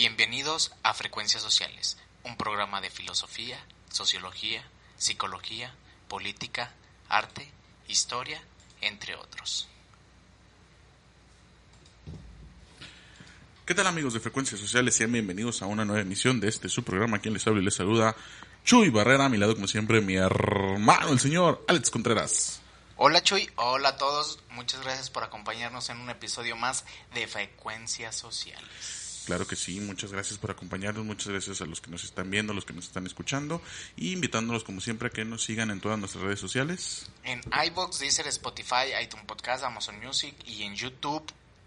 Bienvenidos a Frecuencias Sociales, un programa de filosofía, sociología, psicología, política, arte, historia, entre otros. ¿Qué tal amigos de Frecuencias Sociales? Sean bienvenidos a una nueva emisión de este su programa. Quien les habla y les saluda Chuy Barrera, a mi lado como siempre mi hermano, el señor Alex Contreras. Hola Chuy, hola a todos, muchas gracias por acompañarnos en un episodio más de Frecuencias Sociales. Claro que sí, muchas gracias por acompañarnos, muchas gracias a los que nos están viendo, a los que nos están escuchando y invitándolos como siempre a que nos sigan en todas nuestras redes sociales. En iBox, Deezer, Spotify, iTunes Podcast, Amazon Music y en YouTube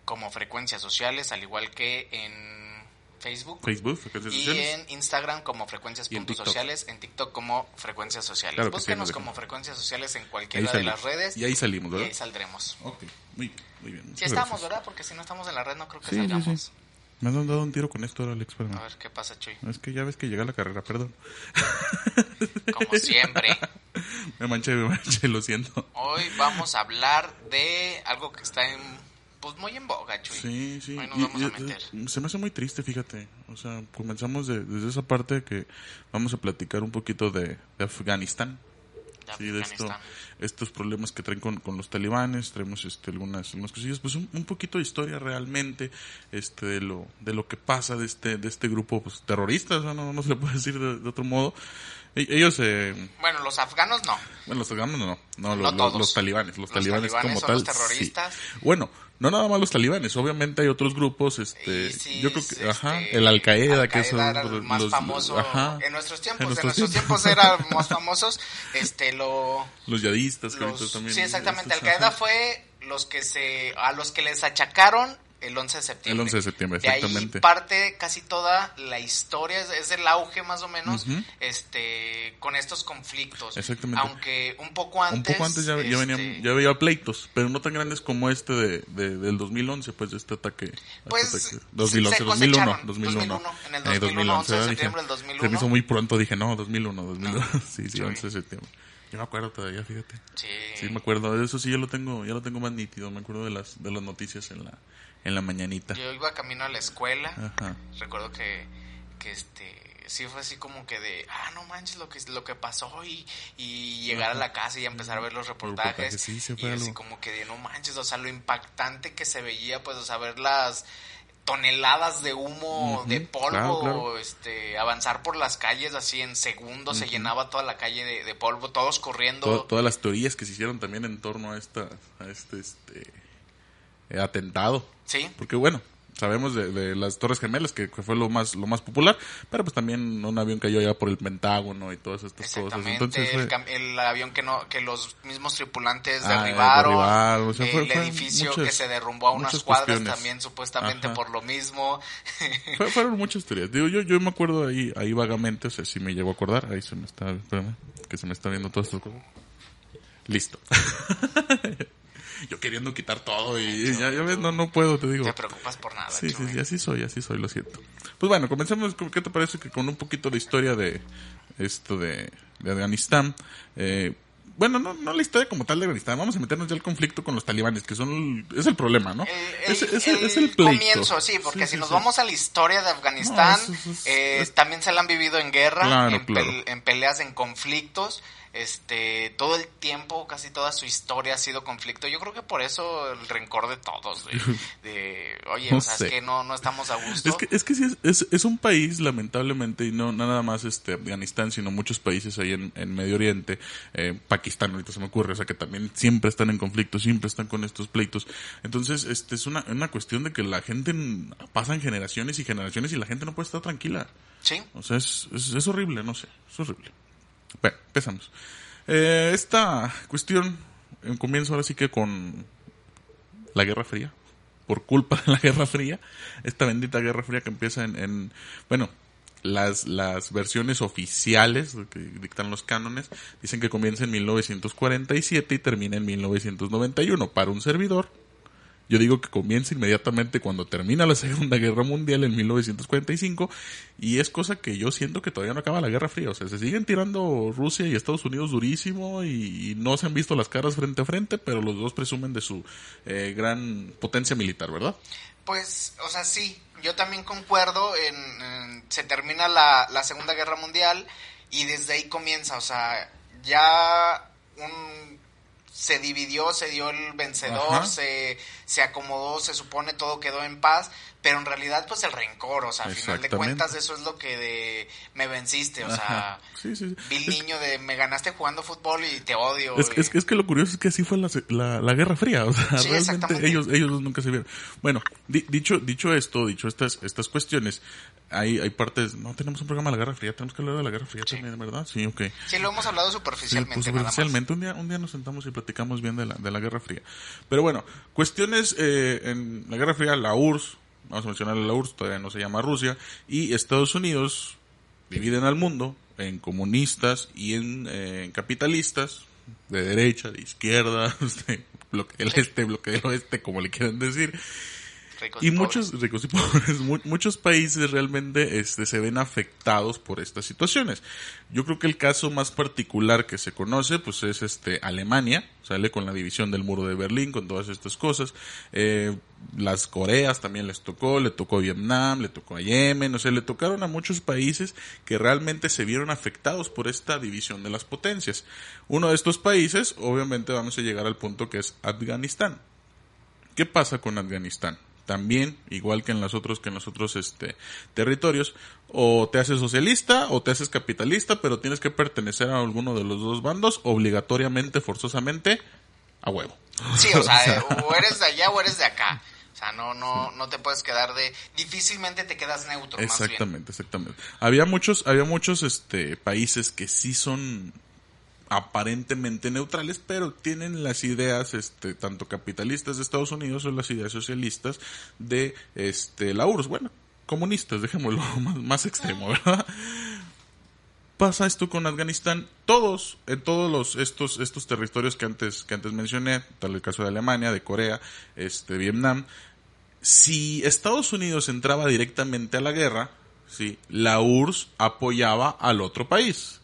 como Frecuencias Sociales, al igual que en Facebook. Facebook, Frecuencias y Sociales. en Instagram como frecuencias Y en puntos TikTok. sociales, en TikTok como frecuencias sociales. Claro sí, Búsquenos nos como frecuencias sociales en cualquiera de las redes Y ahí salimos, y ¿verdad? ahí saldremos. Ok, muy, muy bien. Si estamos, gracias. ¿verdad? Porque si no estamos en la red no creo que Sí, sí, salgamos. Me han dado un tiro con esto ahora, Alex, espérame. A ver qué pasa, Chuy. Es que ya ves que llega la carrera, perdón. Como siempre. Me manché, me manché, lo siento. Hoy vamos a hablar de algo que está en, pues muy en boga, Chuy. Sí, sí. Hoy nos Y- vamos y- a meter. y- se me hace muy triste, fíjate. O sea, comenzamos de- desde esa parte que vamos a platicar un poquito de, de Afganistán. De Sí, de esto, estos problemas que traen con, con los talibanes, traemos este, algunas, algunas cosillas, pues un, un poquito de historia realmente, este, de lo, de lo que pasa de este, de este grupo, pues terrorista, no, no se le puede decir de, de otro modo. E- Ellos, eh, Bueno, los afganos no. bueno, los afganos no, no, los- todos. los talibanes, los, Los talibanes, talibanes como son tal. los terroristas. sí. Bueno, no nada más los talibanes, obviamente hay otros grupos, este, ISIS, yo creo que, este, ajá, el Al Qaeda, que Al-Qaeda son era el más los- famoso ajá, en nuestros tiempos. en nuestros tiempos. tiempos eran más famosos. Este, lo, los yadistas, que los- también. sí, exactamente. Al Qaeda ajá. fue los que se, a los que les achacaron el 11 de septiembre. El 11 de septiembre, De ahí exactamente. parte casi toda la historia, es, el auge más o menos, Ujú. este, con estos conflictos. Exactamente. Aunque un poco antes. un poco antes ya, ya este, venían, ya había pleitos, pero no tan grandes como este de, de- del 2011, pues de este ataque. este Pues, ataque. se 2011, 2001, cosecharon, 2001. 2001, en el Eh, 2001, 11 de ¿verdad? septiembre del Dije, 2001. Se me hizo muy pronto, dije, no, 2001, 2001. sí, sí, Sí. 11 de septiembre. Yo me acuerdo todavía, fíjate. Sí. Sí, me acuerdo, de eso sí ya lo tengo, ya lo tengo más nítido, me acuerdo de las de las noticias en la en la mañanita. Yo iba camino a la escuela. Ajá. Recuerdo que, que este sí fue así como que de, ah, no manches lo que lo que pasó y, y llegar a la casa y empezar a ver los reportajes. reportajes, sí, y fue así algo. como que de, no manches, o sea, lo impactante que se veía, pues, o sea, ver las toneladas de humo, de polvo, claro, claro. este, avanzar por las calles así en segundos, se llenaba toda la calle de, de polvo, todos corriendo. To- todas las teorías que se hicieron también en torno a esta a este este atentado. Sí, Porque bueno, sabemos de, de las Torres Gemelas, que, que fue lo más lo más popular, pero pues también un avión cayó allá por el Pentágono y todas estas cosas. Entonces fue- el, avión que no que los mismos tripulantes Ah, derribaron, derribaron, o sea, el fue- fue edificio muchas- que se derrumbó a unas cuadras cuestiones. también supuestamente Ajá. por lo mismo. fue- fueron muchas teorías. Digo, yo, yo me acuerdo ahí, ahí vagamente, o sea, sí me llego a acordar. Ahí se me está, espérame, que se me está viendo todas estas cosas. Listo. yo queriendo quitar todo y ya, ya ves, no, no puedo, te digo. Te preocupas por nada. Sí, sí, así soy, así soy, lo siento. Pues bueno, comencemos, con- ¿qué te parece que con un poquito de historia de esto de, de Afganistán? Eh, bueno, no, no la historia como tal de Afganistán, vamos a meternos ya al conflicto con los talibanes, que son, es el problema, ¿no? El, es, el- es- el es el pleito. comienzo, sí, porque Sí, si sí, nos sí. vamos a la historia de Afganistán, No, es- es- eh, también se la han vivido en guerra, Claro, en, claro. en peleas, en conflictos. Este, todo el tiempo, casi toda su historia ha sido conflicto. Yo creo que por eso el rencor de todos, de, de, oye, No o sea, sé. es que no, no estamos a gusto. Es que, es que sí, es, es, es un país, lamentablemente, y no, nada más este Afganistán, sino muchos países ahí en, en Medio Oriente, eh, Pakistán ahorita se me ocurre, o sea que también siempre están en conflicto, siempre están con estos pleitos. Entonces, este es una, una cuestión de que la gente en- pasan generaciones y generaciones y la gente no puede estar tranquila. Sí, O sea, es, es, es horrible, no sé, es horrible. Bueno, empezamos. Eh, esta cuestión eh, comienza ahora sí que con la Guerra Fría. Por culpa de la Guerra Fría. Esta bendita Guerra Fría que empieza en, en bueno, las, las versiones oficiales que dictan los cánones dicen que comienza en 1947 y termina en 1991. Para un servidor, yo digo que comienza inmediatamente cuando termina la Segunda Guerra Mundial en 1945 y es cosa que yo siento que todavía no acaba la Guerra Fría. O sea, se siguen tirando Rusia y Estados Unidos durísimo y, no se han visto las caras frente a frente, pero los dos presumen de su eh, gran potencia militar, ¿verdad? pues, o sea, sí. yo también concuerdo, en, se termina la Segunda Guerra Mundial y desde ahí comienza, o sea, ya un se dividió, se dio el vencedor, se, se acomodó, se supone todo quedó en paz, pero en realidad pues el rencor, o sea, al final de cuentas eso es lo que de me venciste, o sea, sí, sí, vi niño de me ganaste jugando fútbol y te odio. Es, es, es que lo curioso es que así fue la, la, Guerra Fría, o sea, realmente ellos, ellos nunca se vieron. Bueno, dicho, dicho esto, dicho estas, estas cuestiones, hay, hay partes, no tenemos un programa de la Guerra Fría, tenemos que hablar de la Guerra Fría también, ¿verdad? Sí, ok. Sí, lo hemos hablado superficialmente. Pues, superficialmente, Un, día, un día nos sentamos y platicamos bien de la, de la Guerra Fría. Pero bueno, cuestiones eh, en la Guerra Fría, la URSS, vamos a mencionar la URSS, todavía no se llama Rusia, y Estados Unidos dividen al mundo en comunistas y en eh, capitalistas, de derecha, de izquierda, de bloque del este, bloque del oeste, como le quieran decir y, muchos ricos y pobres, muchos países realmente este, se ven afectados por estas situaciones. Yo creo que el caso más particular que se conoce, pues es este Alemania, sale con la división del muro de Berlín, con todas estas cosas. Eh, las Coreas también les tocó, le tocó a Vietnam, le tocó a Yemen, o sea, le tocaron a muchos países que realmente se vieron afectados por esta división de las potencias. Uno de estos países, obviamente vamos a llegar al punto que es Afganistán. ¿Qué pasa con Afganistán? También, igual que en los otros, que en los otros este, territorios, o te haces socialista o te haces capitalista, pero tienes que pertenecer a alguno de los dos bandos, obligatoriamente, forzosamente, a huevo. Sí, o sea, o eres de allá o eres de acá. O sea, no, no, no te puedes quedar de, difícilmente te quedas neutro. Exactamente, exactamente. Había muchos, había muchos, este, países que sí son aparentemente neutrales, pero tienen las ideas, este, tanto capitalistas de Estados Unidos o las ideas socialistas de, este, la URSS. Bueno, comunistas, dejémoslo más, extremo, ¿verdad? Pasa esto con Afganistán, todos, en todos los, estos, estos territorios que antes, que antes mencioné, tal el caso de Alemania, de Corea, este, Vietnam, si Estados Unidos entraba directamente a la guerra, sí, la URSS apoyaba al otro país.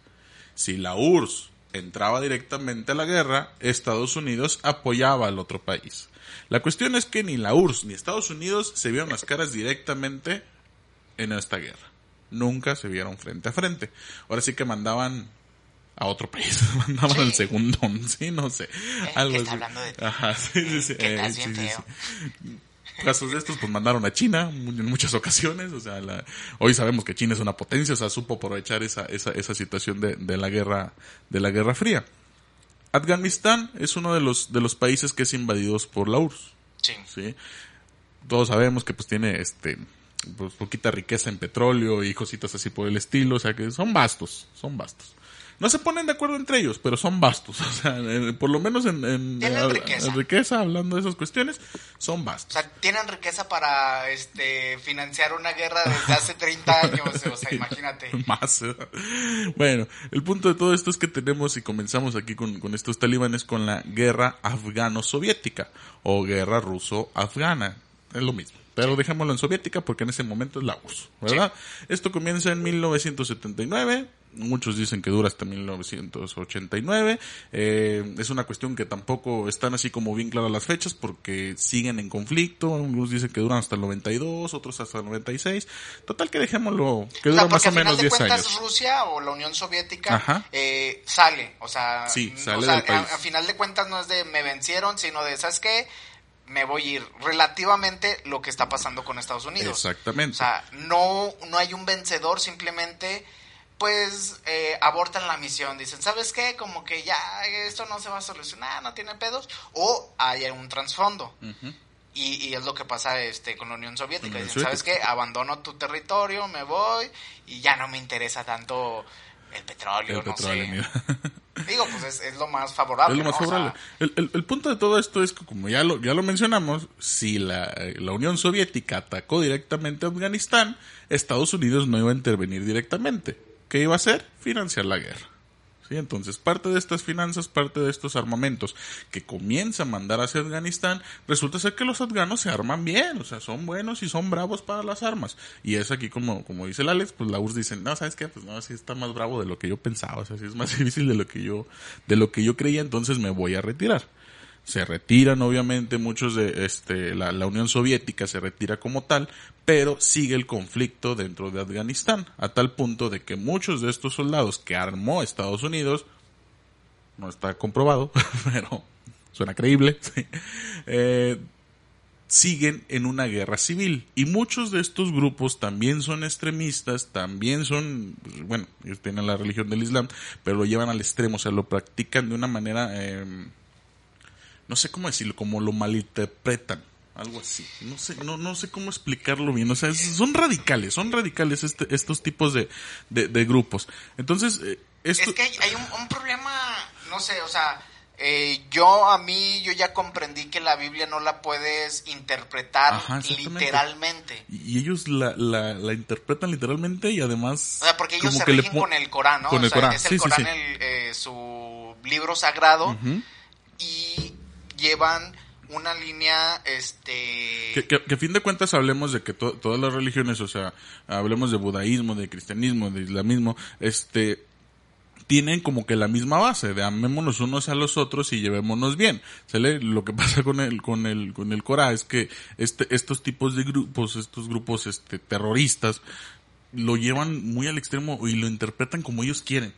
Si la URSS entraba directamente a la guerra, Estados Unidos apoyaba al otro país. La cuestión es que ni la URSS ni Estados Unidos se vieron las caras directamente en esta guerra. Nunca se vieron frente a frente. Ahora sí que mandaban a otro país, mandaban al segundo, sí, no sé. Eh, algo así. hablando de Ajá, sí, sí, sí. Eh, sí, sí casos de estos, pues mandaron a China en muchas ocasiones. O sea, hoy sabemos que China es una potencia, o sea, supo aprovechar esa, esa, esa situación de, de, la guerra, de la Guerra Fría. Afganistán es uno de los, de los países que es invadidos por la URSS. Sí. ¿sí? Todos sabemos que pues tiene este, pues poquita riqueza en petróleo y cositas así por el estilo, o sea que son vastos, son vastos. No se ponen de acuerdo entre ellos, pero son vastos. O sea, por lo menos en, en, riqueza. hablando de esas cuestiones, son vastos. O sea, tienen riqueza para este financiar una guerra desde hace 30 años. o sea, imagínate. Más. Bueno, el punto de todo esto es que tenemos, y comenzamos aquí con, con estos talibanes, con la guerra afgano-soviética o guerra ruso-afgana. Es lo mismo pero dejémoslo en soviética porque en ese momento es la URSS, ¿verdad? Esto comienza en 1979, muchos dicen que dura hasta 1989, eh, es una cuestión que tampoco están así como bien claras las fechas porque siguen en conflicto, algunos dicen que duran hasta el 92, otros hasta el 96, total que dejémoslo, que dura más o menos 10 años. Rusia o la Unión Soviética eh, sale, o sea, sí, sale A, a, final de cuentas no es de me vencieron, sino de, ¿sabes qué? me voy a ir relativamente lo que está pasando con Estados Unidos. Exactamente. O sea, no, no hay un vencedor, simplemente pues eh, abortan la misión, dicen, ¿sabes qué? Como que ya esto no se va a solucionar, no tiene pedos, o hay un trasfondo. y, y, es lo que pasa este con la Unión Soviética. Dicen, ¿sabes qué? Abandono tu territorio, me voy y ya no me interesa tanto el petróleo, no sé. Digo, pues es, lo más favorable. Es lo más favorable. el, punto de todo esto es que, como ya lo, ya lo mencionamos, si la, la Unión Soviética atacó directamente a Afganistán, Estados Unidos no iba a intervenir directamente. ¿Qué iba a hacer? Financiar la guerra. Entonces, parte de estas finanzas, parte de estos armamentos que comienza a mandar hacia Afganistán, resulta ser que los afganos se arman bien, o sea, son buenos y son bravos para las armas. Y es aquí como, como dice el Alex, pues la URSS dice, no, ¿sabes qué? Pues no, así está más bravo de lo que yo pensaba, o sea, así es más difícil de lo que yo, de lo que yo creía, entonces me voy a retirar se retiran obviamente muchos de este la, la, Unión Soviética se retira como tal pero sigue el conflicto dentro de Afganistán, a tal punto de que muchos de estos soldados que armó Estados Unidos, no está comprobado, pero suena creíble, eh, siguen en una guerra civil. Y muchos de estos grupos también son extremistas, también son, pues, bueno, ellos tienen la religión del Islam, pero lo llevan al extremo, o sea, lo practican de una manera, eh, no sé cómo decirlo, como lo malinterpretan. Algo así. No sé, no, no sé cómo explicarlo bien. O sea, son radicales, son radicales este, estos tipos de, de, grupos. Entonces, eh, esto... Es que hay, un, un problema, no sé, o sea, eh, yo a mí yo ya comprendí que la Biblia no la puedes interpretar literalmente. Y ellos la, la, interpretan literalmente y además... O sea, porque ellos se rigen con el Corán, ¿no? o sea, Es el Corán eh, su libro sagrado y llevan una línea, este... Que, a fin de cuentas hablemos de que todas las religiones, o sea, hablemos de budaísmo, de cristianismo, de islamismo, este tienen como que la misma base de amémonos unos a los otros y llevémonos bien. ¿Sale? Lo que pasa con el, con el, con el Cora es que este, estos tipos de grupos, estos grupos este, terroristas, lo llevan muy al extremo y lo interpretan como ellos quieren.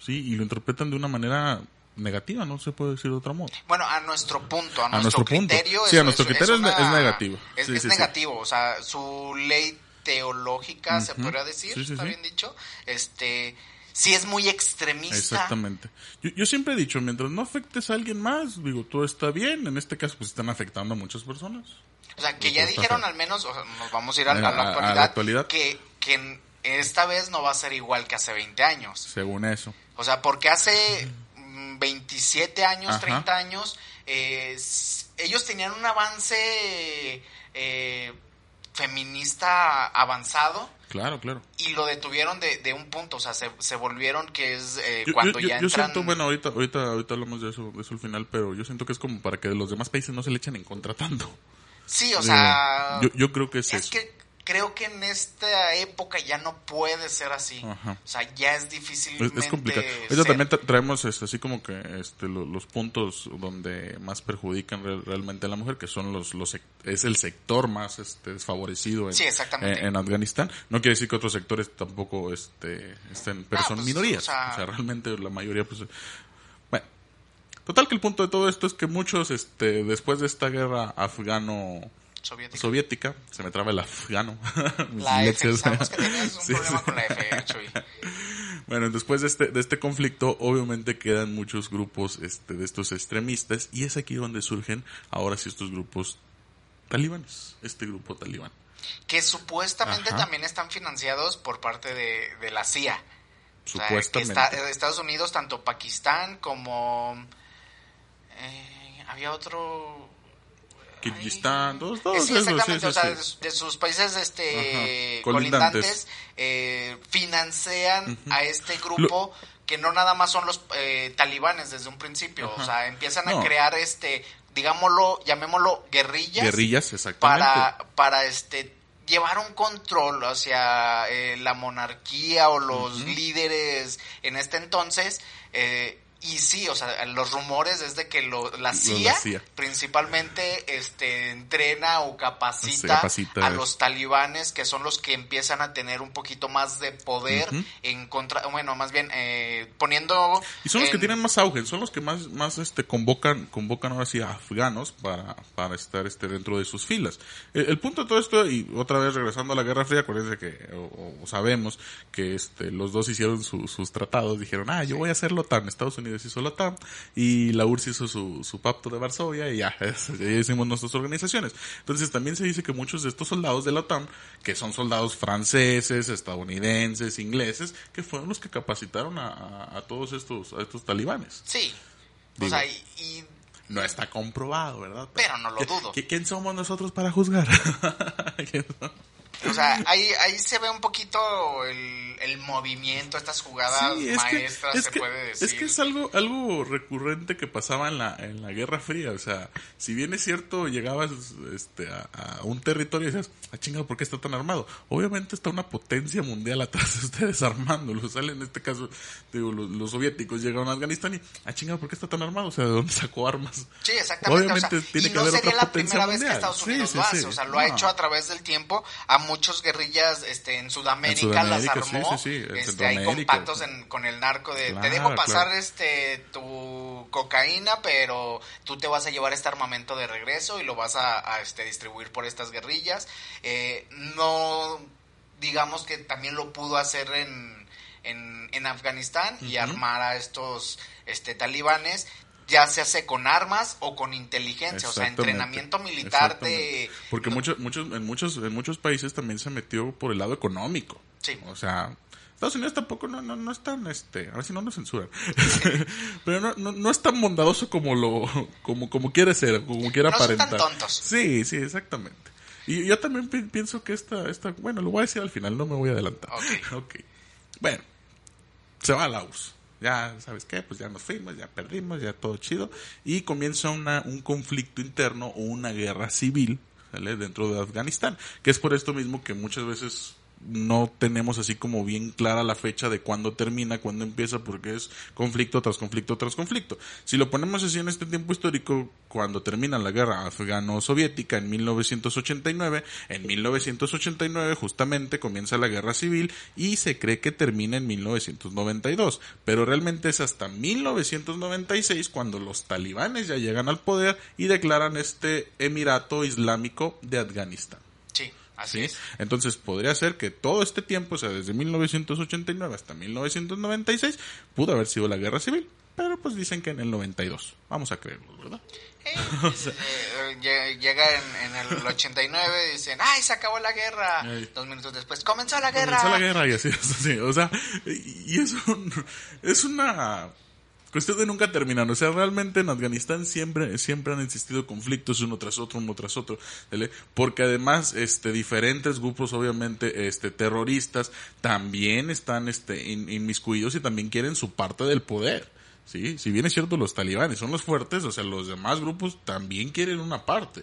¿Sí? Y lo interpretan de una manera negativa, no se puede decir de otro modo. Bueno, a nuestro punto, a, nuestro, criterio. Sí, a nuestro criterio es, negativo. Es, negativo, o sea, su ley teológica, se podría decir, está bien dicho, este si es muy extremista. Exactamente. Yo, yo, siempre he dicho, mientras no afectes a alguien más, digo, todo está bien. En este caso, pues están afectando a muchas personas. O sea, que ya dijeron al menos, nos vamos a ir a, la, actualidad, que, que esta vez no va a ser igual que hace 20 años. Según eso. O sea, porque hace 27 años, 30 años, eh, ellos tenían un avance eh, feminista avanzado Claro, claro. Y lo detuvieron de, de un punto, o sea, se, se volvieron que es eh, cuando ya entran... Yo siento, bueno, ahorita, ahorita, ahorita hablamos de eso, de eso al final, pero yo siento que es como para que los demás países no se le echen en contra tanto. Sí, o sea... Yo, yo creo que es, es que creo que en esta época ya no puede ser así. O sea, ya es difícil. Es, complicado. También traemos este, así como que este, los, puntos donde más perjudican realmente a la mujer, que son los, los es el sector más este, desfavorecido en, en, Afganistán. No quiere decir que otros sectores tampoco este, estén, pero son pues, minorías. O sea, realmente la mayoría, pues, bueno. Total que el punto de todo esto es que muchos, este, después de esta guerra afgano soviética. Se me traba el afgano. la F, sabemos que tenías un problema con la F, Bueno, después de este, de este conflicto, obviamente quedan muchos grupos este, de estos extremistas y es aquí donde surgen ahora sí estos grupos talibanes, este grupo talibán. Que supuestamente también están financiados por parte de, la CIA. Supuestamente. Estados Unidos, tanto Pakistán como... Eh, había otro Kirguistán, todos, todos sí, exactamente, o sea, de, sus países este colindantes, eh, financian a este grupo que no nada más son los eh, talibanes desde un principio, o sea, empiezan a crear este, digámoslo, llamémoslo guerrillas, guerrillas, exactamente, para para este llevar un control hacia eh, la monarquía o los líderes en este entonces eh, y sí, o sea, los rumores es de que lo, la, CIA, principalmente este, entrena o capacita, a los talibanes, que son los que empiezan a tener un poquito más de poder en contra, bueno, más bien eh, poniendo... Y son los que tienen más auge, son los que más, más este, convocan, convocan ahora sí a afganos para, para estar este, dentro de sus filas. El, punto de todo esto, y otra vez regresando a la Guerra Fría, acuérdense que o, sabemos que este, los dos hicieron sus tratados, dijeron, ah, yo voy a hacerlo tan Estados Unidos hizo la OTAN y la URSS hizo su, su pacto de Varsovia y ya, ya hicimos nuestras organizaciones. Entonces también se dice que muchos de estos soldados de la OTAN, que son soldados franceses, estadounidenses, ingleses, que fueron los que capacitaron a, a, todos estos, a estos talibanes. Sí. o sea, y, no está comprobado, ¿verdad? Pero no lo dudo. ¿Quién somos nosotros para juzgar? O sea, ahí, ahí se ve un poquito el, el movimiento, estas jugadas Sí, es maestras, que, es se que, puede decir. es que es algo, algo recurrente que pasaba en la, en la Guerra Fría. O sea, si bien es cierto, llegabas este, a, a un territorio y decías, ah, chingado, ¿por qué está tan armado? Obviamente está una potencia mundial atrás de ustedes armándolo. Sale en este caso, digo, los, los soviéticos llegaron a Afganistán y, ah, chingado, ¿por qué está tan armado? O sea, ¿de dónde sacó armas? Sí, exactamente. Obviamente o sea, tiene y que no haber sería otra la primera vez que. Estados Unidos sí, lo hace. O sea, lo ha No. hecho a través del tiempo. A muchos guerrillas este, en Sudamérica, las Sudamérica, sí, armó. sí, sí, en este, hay compactos en- con el narco de te dejo pasar claro. este tu cocaína, pero tú te vas a llevar este armamento de regreso y lo vas a, a, este, distribuir por estas guerrillas. Eh, no digamos que también lo pudo hacer en, en, en Afganistán y armar a estos este, talibanes, ya se hace con armas o con inteligencia, o sea, entrenamiento militar de... Porque muchos, muchos, en muchos, en muchos países también se metió por el lado económico. Sí. O sea, Estados Unidos tampoco no, no, no es tan, este, a ver si no nos censuran. Pero no, no, no es tan bondadoso como lo, como, como quiere ser, como quiere No son tan aparentar. tontos. Sí, sí, exactamente. Y yo también pi- pienso que esta, esta, bueno, lo voy a decir al final, no me voy a adelantar. Ok. Ok. Bueno, se va a la URSS. Ya, ¿sabes qué? Pues ya nos fuimos, ya perdimos, ya todo chido. Y comienza una, un conflicto interno o una guerra civil dentro de Afganistán. Que es por esto mismo que muchas veces no tenemos así como bien clara la fecha de cuándo termina, cuándo empieza, porque es conflicto tras conflicto tras conflicto. Si lo ponemos así en este tiempo histórico, cuando termina la guerra afgano-soviética en 1989, en 1989 justamente comienza la guerra civil y se cree que termina en 1992, pero realmente es hasta 1996 cuando los talibanes ya llegan al poder y declaran este Emirato Islámico de Afganistán. Sí, así ¿sí? es. Entonces podría ser que todo este tiempo, o sea, desde 1989 hasta 1996, pudo haber sido la guerra civil, pero pues dicen que en el 92. Vamos a creerlo, ¿verdad? Eh, eh, lle- llega en, en el 89 y dicen, ¡ay, se acabó la guerra! Ay. Dos minutos después, ¡comenzó la guerra! Comenzó la guerra y así, así, o sea, y y es un, es una cuestión de nunca terminar, o sea, realmente en Afganistán siempre, siempre han existido conflictos uno tras otro, uno tras otro, porque además, este, diferentes grupos, obviamente, este, terroristas, también están, este, in- inmiscuidos y también quieren su parte del poder. Sí, si bien es cierto los talibanes son los fuertes, o sea, los demás grupos también quieren una parte.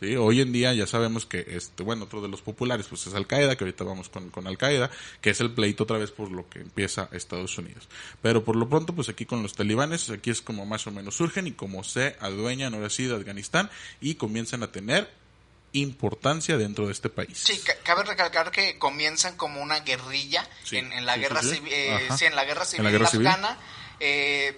Sí, hoy en día ya sabemos que, este, bueno, otro de los populares pues es Al Qaeda, que ahorita vamos con, con Al Qaeda, que es el pleito otra vez por lo que empieza Estados Unidos. Pero por lo pronto, pues aquí con los talibanes, aquí es como más o menos surgen y como se adueñan ahora sí de Afganistán y comienzan a tener importancia dentro de este país. Sí, ca- cabe recalcar que comienzan como una guerrilla Sí, en, en la sí, guerra sí, sí. civil, eh, Ajá. sí, en la guerra civil la guerra civil. afgana, eh,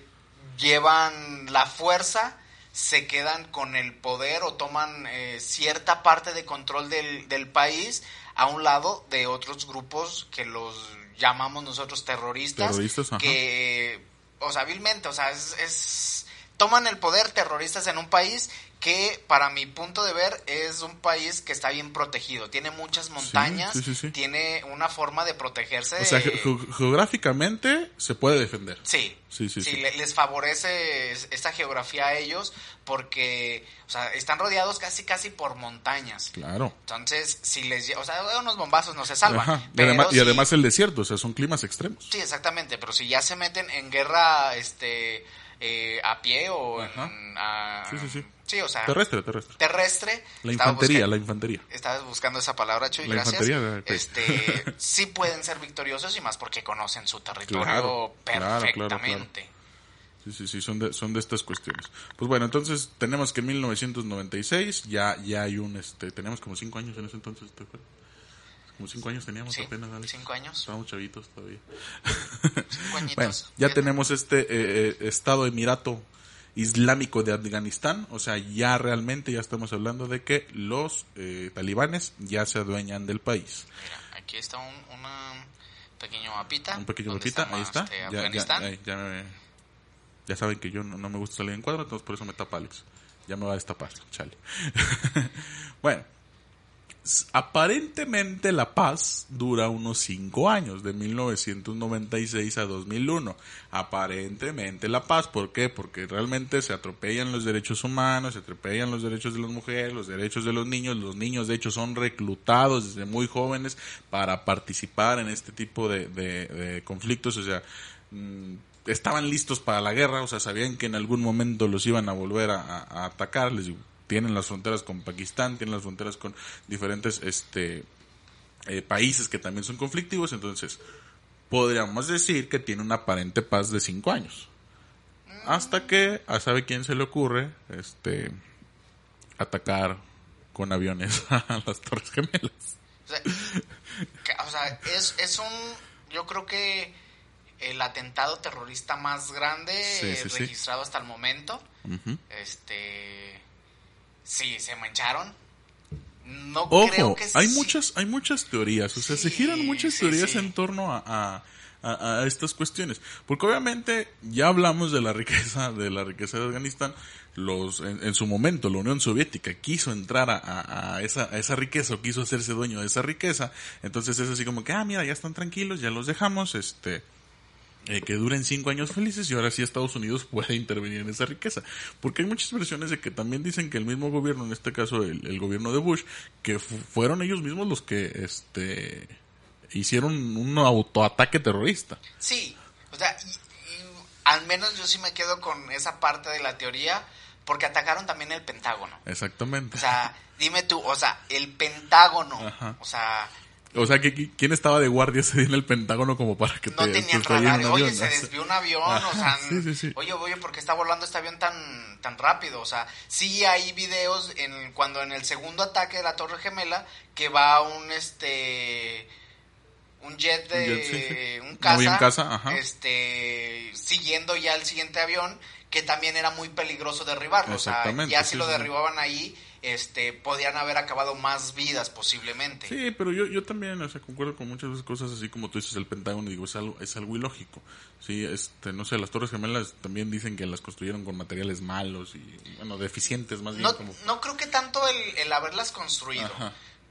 llevan la fuerza, se quedan con el poder o toman eh, cierta parte de control del, del país a un lado de otros grupos que los llamamos nosotros terroristas, Terroristas, ajá. que, o sea, hábilmente, o sea, es, es- toman el poder terroristas en un país que para mi punto de ver es un país que está bien protegido, tiene muchas montañas, sí, sí, sí. tiene una forma de protegerse. O sea, ge- geográficamente se puede defender. Sí, Sí, sí, sí. le- les favorece es- esta geografía a ellos porque, o sea, están rodeados casi casi por montañas. Claro. Entonces, si les, o sea, unos bombazos no se salvan. Ajá. Y, además, y además el desierto, o sea, son climas extremos. Sí, exactamente, pero si ya se meten en guerra, este, eh, a pie o en, a- Sí, sí, sí. Sí, o sea, Terrestre, terrestre. terrestre. La infantería, la infantería. Estabas buscando esa palabra, Chuy, La gracias. infantería. Este, sí pueden ser victoriosos y más porque conocen su territorio Claro, claro, claro, perfectamente. Sí, sí, sí, son de, son de estas cuestiones. Pues bueno, entonces tenemos que en 1996 ya, ya hay un, este, tenemos como cinco años en ese entonces, ¿te acuerdas? Como cinco años teníamos Sí, apenas, Alex. cinco años. Estábamos chavitos todavía. Cinco añitos. Bueno, ya Fíjate. tenemos este eh, eh, Estado Emirato Islámico de Afganistán, o sea, ya realmente ya estamos hablando de que los eh, talibanes ya se adueñan del país. Mira, aquí está un una pequeño mapita. Un pequeño mapita, ahí está. este, Ya, ya, ya, me- ya saben que yo no, no me gusta salir en cuadro, entonces por eso me tapa Alex. Ya me va a destapar, chale. bueno, aparentemente la paz dura unos cinco años, de 1996 a 2001. Aparentemente la paz, ¿por qué? Porque realmente se atropellan los derechos humanos, se atropellan los derechos de las mujeres, los derechos de los niños. Los niños, de hecho, son reclutados desde muy jóvenes para participar en este tipo de, de, conflictos. O sea, mm, estaban listos para la guerra, o sea, sabían que en algún momento los iban a volver a, a atacar. Les digo, tienen las fronteras con Pakistán, tienen las fronteras con diferentes este, eh, países que también son conflictivos, entonces podríamos decir que tiene una aparente paz de cinco años. Hasta que, a sabe quién se le ocurre, este, atacar con aviones a las Torres Gemelas. O sea, es, es un, yo creo que el atentado terrorista más grande registrado hasta el momento. Este Sí, se mancharon. No creo que hay muchas, hay muchas teorías, o sea, se giran muchas teorías en torno a, a, estas cuestiones, porque obviamente ya hablamos de la riqueza, de la riqueza de Afganistán, los, en, su momento la Unión Soviética quiso entrar a, a, esa, a esa riqueza o quiso hacerse dueño de esa riqueza, entonces es así como que, ah, mira, ya están tranquilos, ya los dejamos, este, eh, que duren cinco años felices y ahora sí Estados Unidos puede intervenir en esa riqueza. Porque hay muchas versiones de que también dicen que el mismo gobierno, en este caso el, gobierno de Bush, que fueron ellos mismos los que este hicieron un autoataque terrorista. Sí, o sea, al menos yo sí me quedo con esa parte de la teoría porque atacaron también el Pentágono. Exactamente. O sea, dime tú, o sea, el Pentágono, o sea, o sea, que ¿quién estaba de guardia ese día en el Pentágono como para que no te... No tenían radar. Oye, se desvió un avión, o sea... Oye, oye, ¿por qué está volando este avión tan, tan rápido? O sea, sí hay videos en cuando en el segundo ataque de la Torre Gemela que va un, este... Un jet de... Un, caza, este... Siguiendo ya el siguiente avión, que también era muy peligroso derribarlo. O sea, ya si lo derribaban ahí este, podían haber acabado más vidas posiblemente. Sí, pero yo, yo también, o sea, concuerdo con muchas cosas así como tú dices el Pentágono, digo, es algo, es algo ilógico. Sí, este, no sé, las Torres Gemelas también dicen que las construyeron con materiales malos y, bueno, deficientes más bien. No, como... no creo que tanto el, el haberlas construido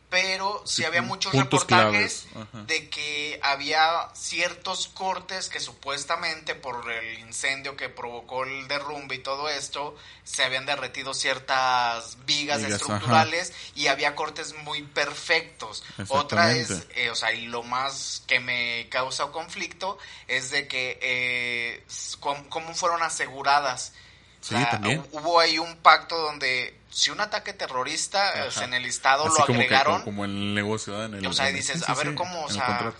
pero sí, había muchos reportajes de que había ciertos cortes que supuestamente por el incendio que provocó el derrumbe y todo esto, se habían derretido ciertas vigas, estructurales y había cortes muy perfectos. Otra es, eh, o sea, y lo más que me causa conflicto es de que eh, cómo fueron aseguradas Sí, también. Hubo ahí un pacto donde si un ataque terrorista en el estado lo agregaron. como, en el negocio, en el. O sea, dices, a ver cómo, o sea.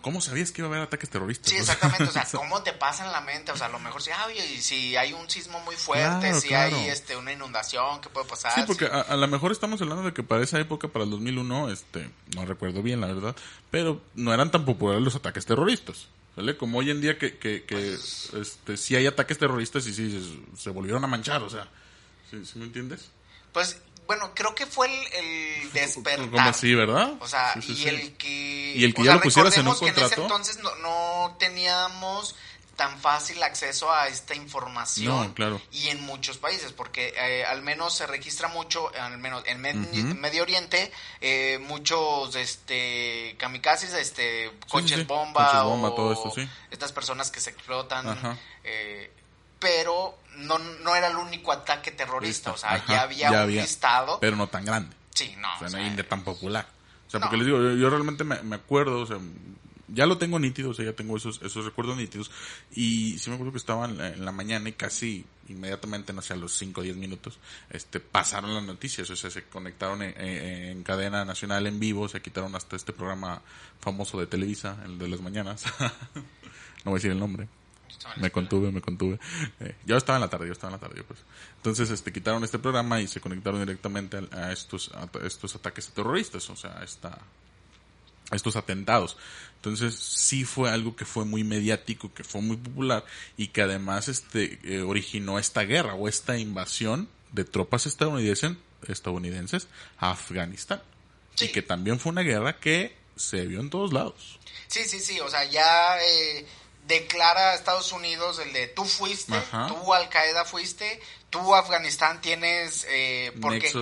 ¿Cómo, sabías que iba a haber ataques terroristas? Sí, exactamente. O sea, ¿cómo te pasa en la mente? O sea, a lo mejor si, ah, si hay un sismo muy fuerte, si hay este, una inundación, ¿qué puede pasar? Sí, porque a, a, lo mejor estamos hablando de que para esa época, para el 2001, este, no recuerdo bien, la verdad, pero no eran tan populares los ataques terroristas. ¿Sale? Como hoy en día que, que, que este, sí hay ataques terroristas y sí se, volvieron a manchar, o sea, ¿sí, me entiendes? Pues, bueno, creo que fue el, despertar. Como así, ¿verdad? O sea, y el que... Y el que ya lo pusieras en un contrato. Que en ese entonces no, no teníamos tan fácil acceso a esta información claro. y en muchos países porque eh, al menos se registra mucho al menos en Medio Oriente eh, muchos este kamikazes este coches bomba, bomba todo esto, sí. estas personas que se explotan eh, pero no, no era el único ataque terrorista o sea ya había un listado pero no tan grande sí no o sea, no tan popular o sea porque les digo yo, realmente me, me acuerdo o sea ya lo tengo nítido, o sea, ya tengo esos, esos recuerdos nítidos. Y sí me acuerdo que estaba en la, mañana y casi inmediatamente, no sé, a los 5 o 10 minutos, este, pasaron las noticias, o sea, se conectaron en, cadena nacional en vivo, se quitaron hasta este programa famoso de Televisa, el de las mañanas. no voy a decir el nombre. Me contuve, me contuve. Eh, yo estaba en la tarde, yo estaba en la tarde, pues. Entonces, este, quitaron este programa y se conectaron directamente a, estos, a estos ataques terroristas, o sea, a esta, estos atentados. Entonces sí fue algo que fue muy mediático, que fue muy popular y que además este eh, originó esta guerra o esta invasión de tropas estadounidenses, estadounidenses a Afganistán. Y que también fue una guerra que se vio en todos lados. Sí, sí, sí, o sea, ya eh, declara a Estados Unidos el de tú fuiste, Ajá. tú Al Qaeda fuiste, tú Afganistán tienes eh, porque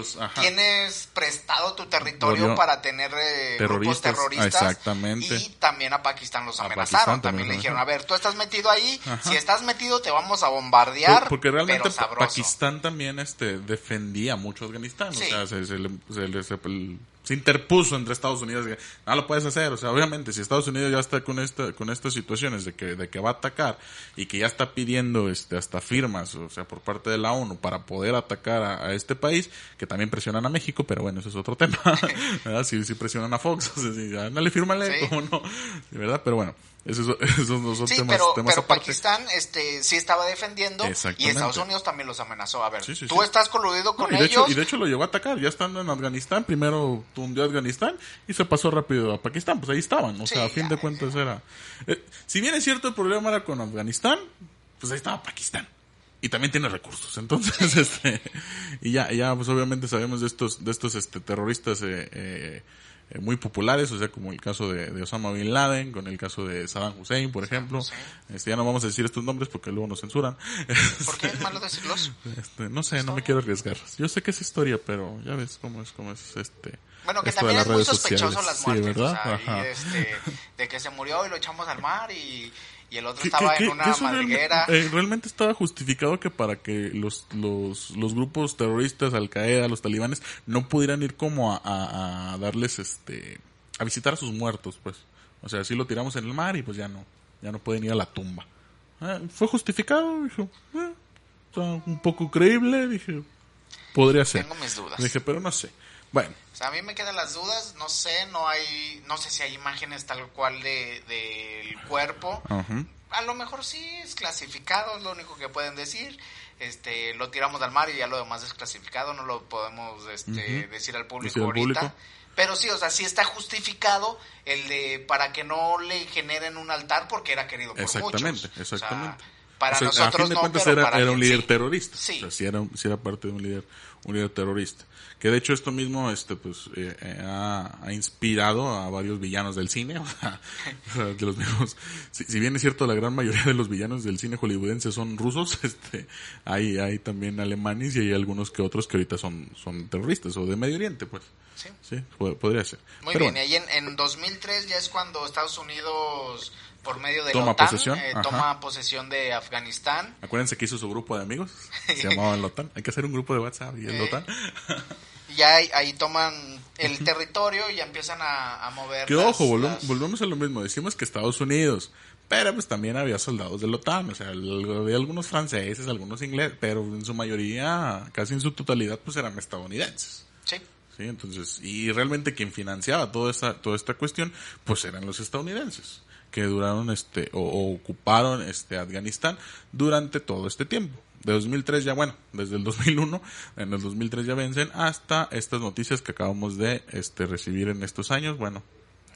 tienes prestado tu territorio para tener eh, grupos Terroristas, terroristas exactamente. y también a Pakistán los amenazaron, Pakistán también también le dijeron, a ver, tú estás metido ahí, Ajá. si estás metido te vamos a bombardear, Por- porque realmente pero. Pakistán también este defendía mucho a Afganistán, Sí. o sea, se, se le- se le- se- el- se interpuso entre Estados Unidos, que no lo puedes hacer, o sea, obviamente si Estados Unidos ya está con esta con estas situaciones de que de que va a atacar y que ya está pidiendo este hasta firmas, o sea, por parte de la ONU para poder atacar a, a este país, que también presionan a México, pero bueno, eso es otro tema. Si, si presionan a Fox, o sea, si, ándale, fírmale, Sí. ¿cómo no? ¿verdad? Pero bueno, esos, esos no son Sí, temas, pero, temas pero aparte. Pakistán este, sí estaba defendiendo y. Estados Unidos también los amenazó. A ver, Sí, sí, tú estás coludido con No, y, de ellos. hecho, y de hecho lo llegó a atacar, ya estando en Afganistán, primero hundió Afganistán y se pasó rápido a Pakistán, pues ahí estaban, o sea, a fin ya, de ya. cuentas era... eh, si bien es cierto el problema era con Afganistán, pues ahí estaba Pakistán. Y también tiene recursos, entonces, este, y ya, ya, pues obviamente sabemos de estos, de estos, este, terroristas, eh, eh, eh, muy populares, o sea, como el caso de, de Osama Bin Laden, con el caso de Saddam Hussein, por ejemplo. Hussein. Este, ya no vamos a decir estos nombres porque luego nos censuran. ¿Por qué es malo decirlos? Este, no sé, no me quiero arriesgar. Yo sé que es historia, pero ya ves cómo es, cómo es este. Bueno, que también es muy sospechoso sociales. las Sí, muertes. ¿verdad? o sea, y, Ajá. este, de que se murió y lo echamos al mar y, y el otro estaba en una madriguera. eh, realmente estaba justificado que para que los, los, los grupos terroristas, Al Qaeda, los talibanes, no pudieran ir como a, a- a darles este, a visitar a sus muertos, pues. O sea, si lo tiramos en el mar y pues ya no, ya no pueden ir a la tumba. Ah, fue justificado, dije, eh, un poco creíble, dije, podría ser. Tengo mis dudas. Dije, pero no sé. Bueno, O sea, a mí me quedan las dudas, no sé, no hay, no sé si hay imágenes tal cual de del cuerpo. A lo mejor sí es clasificado, es lo único que pueden decir. Este, lo tiramos al mar y ya lo demás es clasificado, no lo podemos este, decir al público Decir al ahorita. público. Pero sí, o sea, sí está justificado el de para que no le generen un altar porque era querido por Exactamente, muchos. O sea, exactamente. para O sea, nosotros a fin de no, cuentas era, para era un líder sí. terrorista. Sí. O sea, sí era, sí era parte de un líder, un líder terrorista. Que de hecho esto mismo, este, pues, eh, eh, ha, ha inspirado a varios villanos del cine. O sea, o sea, de los mismos, si, si bien es cierto, la gran mayoría de los villanos del cine hollywoodense son rusos, este, hay, hay también alemanes y hay algunos que otros que ahorita son, son terroristas o de Medio Oriente, pues. Sí. Sí, po- podría ser. Muy Pero bien, bueno. y ahí en, en 2003 ya es cuando Estados Unidos, por medio de Toma la OTAN, posesión, eh, toma posesión de Afganistán. Acuérdense que hizo su grupo de amigos, se llamaba el OTAN. Hay que hacer un grupo de WhatsApp y el Eh, OTAN. Ya ahí, ahí toman el territorio y ya empiezan a, a mover. Que las- ojo, volvemos, las- volvemos a lo mismo. Decimos que Estados Unidos, pero pues también había soldados de la OTAN. O sea, había algunos franceses, algunos ingleses, pero en su mayoría, casi en su totalidad, pues eran estadounidenses. Sí. ¿sí? Entonces, y realmente quien financiaba toda esta, toda esta cuestión, pues eran los estadounidenses, que duraron este, o, ocuparon este Afganistán durante todo este tiempo. De 2003 ya, bueno, desde el 2001, en el 2003 ya vencen, hasta estas noticias que acabamos de este, recibir en estos años, bueno,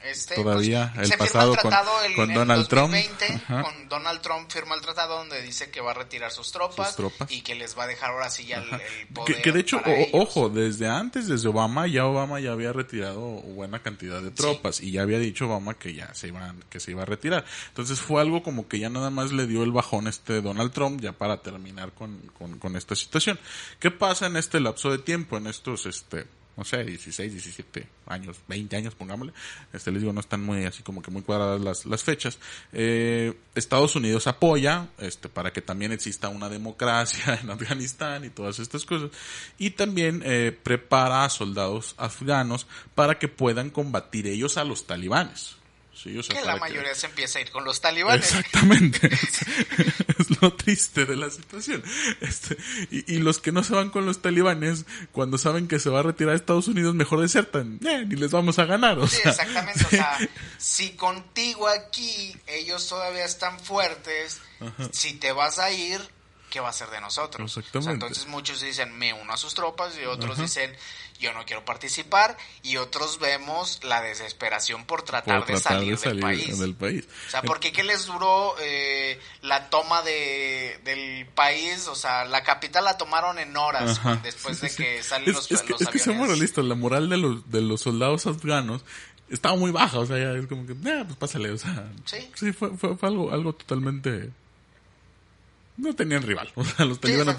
Este, Todavía pues, el pasado el con- el- con Donald Trump. 2020, Ajá. Con Donald Trump firma el tratado donde dice que va a retirar sus tropas, Sus tropas. y que les va a dejar ahora sí ya el, el poder. Que, que de hecho, o- ojo, desde antes, desde Obama, ya Obama ya había retirado buena cantidad de tropas y ya había dicho Obama que ya se iban, que se iba a retirar. Entonces fue algo como que ya nada más le dio el bajón este Donald Trump ya para terminar con, con, con esta situación. ¿Qué pasa en este lapso de tiempo, en estos, este, no sé, 16, 17 años, 20 años, pongámosle. Este, les digo, no están muy, así como que muy cuadradas las, las fechas. Eh, Estados Unidos apoya, este, para que también exista una democracia en Afganistán y todas estas cosas. Y también, eh, prepara a soldados afganos para que puedan combatir ellos a los talibanes. Que la que- mayoría se empieza a ir con los talibanes. Exactamente. es, es lo triste de la situación. Este, y, y los que no se van con los talibanes, cuando saben que se va a retirar a Estados Unidos, mejor desertan. Eh, ni les vamos a ganar. O Sí, sea, exactamente. O sea, si contigo aquí ellos todavía están fuertes, si te vas a ir, ¿qué va a ser de nosotros? O sea, Exactamente. entonces muchos dicen, me uno a sus tropas, y otros dicen, yo no quiero participar, y otros vemos la desesperación por tratar, por de, tratar salir de salir del país. del país. O sea, ¿por qué, les duró eh, la toma de, del país? O sea, la capital la tomaron en horas Ajá. después Sí, de sí. que salen es, los, es que, los es que seamos aviones. realistas, la moral de los, de los soldados afganos estaba muy baja, o sea, ya es como que, eh, pues pásale, o sea. Sí. fue, fue, fue algo, algo totalmente no tenían rival. O sea, los talibanes.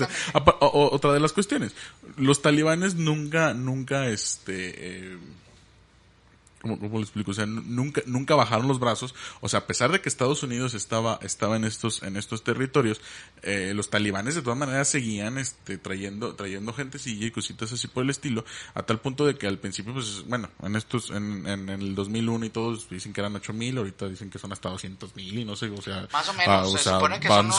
otra de las cuestiones. Los talibanes nunca, nunca, este, eh, ¿Cómo, ¿Cómo, lo explico? O sea, nunca, nunca bajaron los brazos. O sea, a pesar de que Estados Unidos estaba, estaba en estos, en estos territorios, eh, los talibanes de todas maneras seguían, este, trayendo, trayendo gentecilla y cositas así por el estilo, a tal punto de que al principio, pues, bueno, en estos, en, en, el 2001 y todos dicen que eran 8000, ahorita dicen que son hasta 200 mil y no sé, o sea. Más o menos, se supone que son,